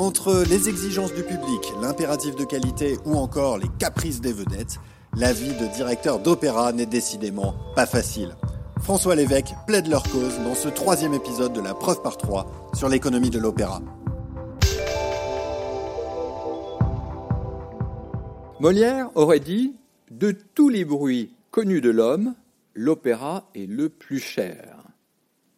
Entre les exigences du public, l'impératif de qualité ou encore les caprices des vedettes, la vie de directeur d'opéra n'est décidément pas facile. François Lévesque plaide leur cause dans ce troisième épisode de la preuve par trois sur l'économie de l'opéra. Molière aurait dit De tous les bruits connus de l'homme, l'opéra est le plus cher.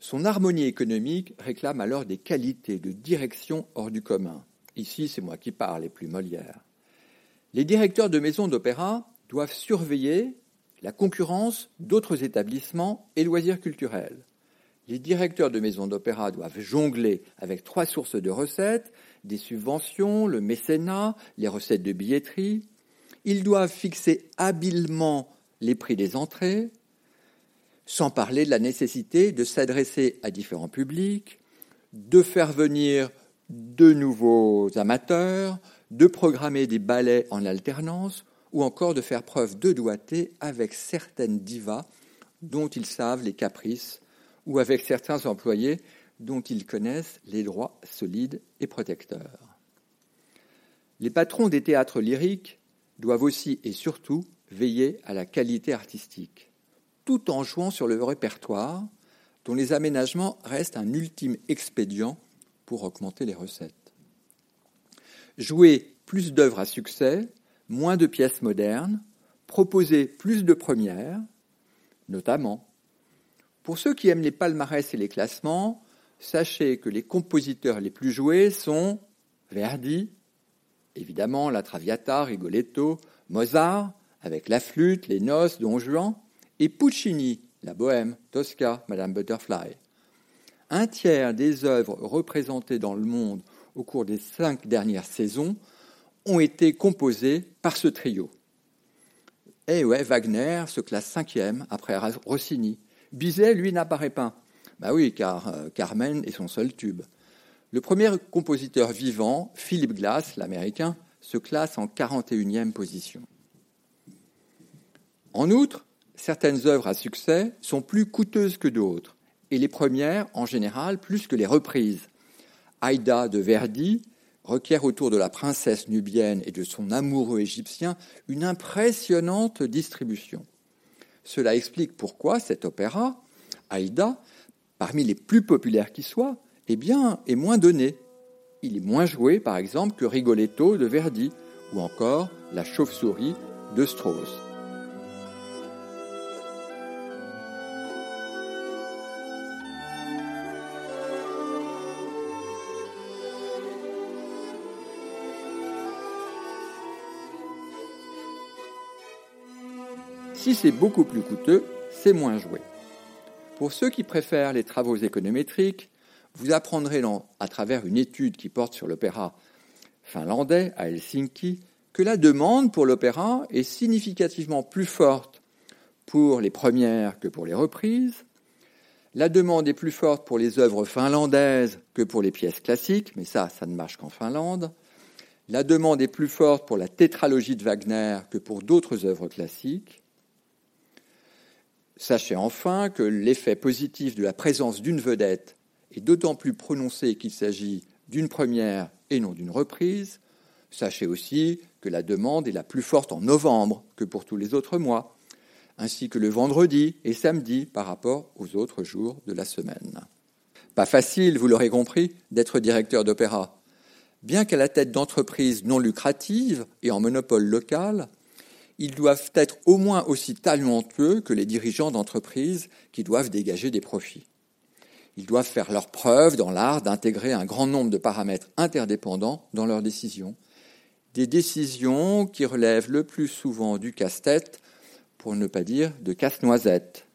Son harmonie économique réclame alors des qualités de direction hors du commun. Ici, c'est moi qui parle et plus Molière. Les directeurs de maisons d'opéra doivent surveiller la concurrence d'autres établissements et loisirs culturels. Les directeurs de maisons d'opéra doivent jongler avec trois sources de recettes, des subventions, le mécénat, les recettes de billetterie. Ils doivent fixer habilement les prix des entrées, sans parler de la nécessité de s'adresser à différents publics, de faire venir de nouveaux amateurs, de programmer des ballets en alternance, ou encore de faire preuve de doigté avec certaines divas dont ils savent les caprices, ou avec certains employés dont ils connaissent les droits solides et protecteurs. Les patrons des théâtres lyriques doivent aussi et surtout veiller à la qualité artistique tout en jouant sur le répertoire, dont les aménagements restent un ultime expédient pour augmenter les recettes. Jouer plus d'œuvres à succès, moins de pièces modernes, proposer plus de premières, notamment. Pour ceux qui aiment les palmarès et les classements, sachez que les compositeurs les plus joués sont Verdi, évidemment la Traviata, Rigoletto, Mozart, avec la flûte, les noces, Don Juan, et Puccini, la Bohème, Tosca, Madame Butterfly. Un tiers des œuvres représentées dans le monde au cours des cinq dernières saisons ont été composées par ce trio. Eh ouais, Wagner se classe cinquième après Rossini. Bizet, lui, n'apparaît pas. Bah oui, car euh, Carmen est son seul tube. Le premier compositeur vivant, Philip Glass, l'américain, se classe en 41e position. En outre, certaines œuvres à succès sont plus coûteuses que d'autres, et les premières, en général, plus que les reprises. Aïda de Verdi requiert autour de la princesse nubienne et de son amoureux égyptien une impressionnante distribution. Cela explique pourquoi cet opéra, Aïda, parmi les plus populaires qui soient, eh bien, est moins donné. Il est moins joué, par exemple, que Rigoletto de Verdi ou encore La chauve-souris de Strauss. Si c'est beaucoup plus coûteux, c'est moins joué. Pour ceux qui préfèrent les travaux économétriques, vous apprendrez à travers une étude qui porte sur l'opéra finlandais à Helsinki que la demande pour l'opéra est significativement plus forte pour les premières que pour les reprises. La demande est plus forte pour les œuvres finlandaises que pour les pièces classiques, mais ça, ça ne marche qu'en Finlande. La demande est plus forte pour la tétralogie de Wagner que pour d'autres œuvres classiques. Sachez enfin que l'effet positif de la présence d'une vedette est d'autant plus prononcé qu'il s'agit d'une première et non d'une reprise. Sachez aussi que la demande est la plus forte en novembre que pour tous les autres mois, ainsi que le vendredi et samedi par rapport aux autres jours de la semaine. Pas facile, vous l'aurez compris, d'être directeur d'opéra. Bien qu'à la tête d'entreprises non lucratives et en monopole local, ils doivent être au moins aussi talentueux que les dirigeants d'entreprises qui doivent dégager des profits. Ils doivent faire leur preuve dans l'art d'intégrer un grand nombre de paramètres interdépendants dans leurs décisions, des décisions qui relèvent le plus souvent du casse-tête, pour ne pas dire de casse-noisette.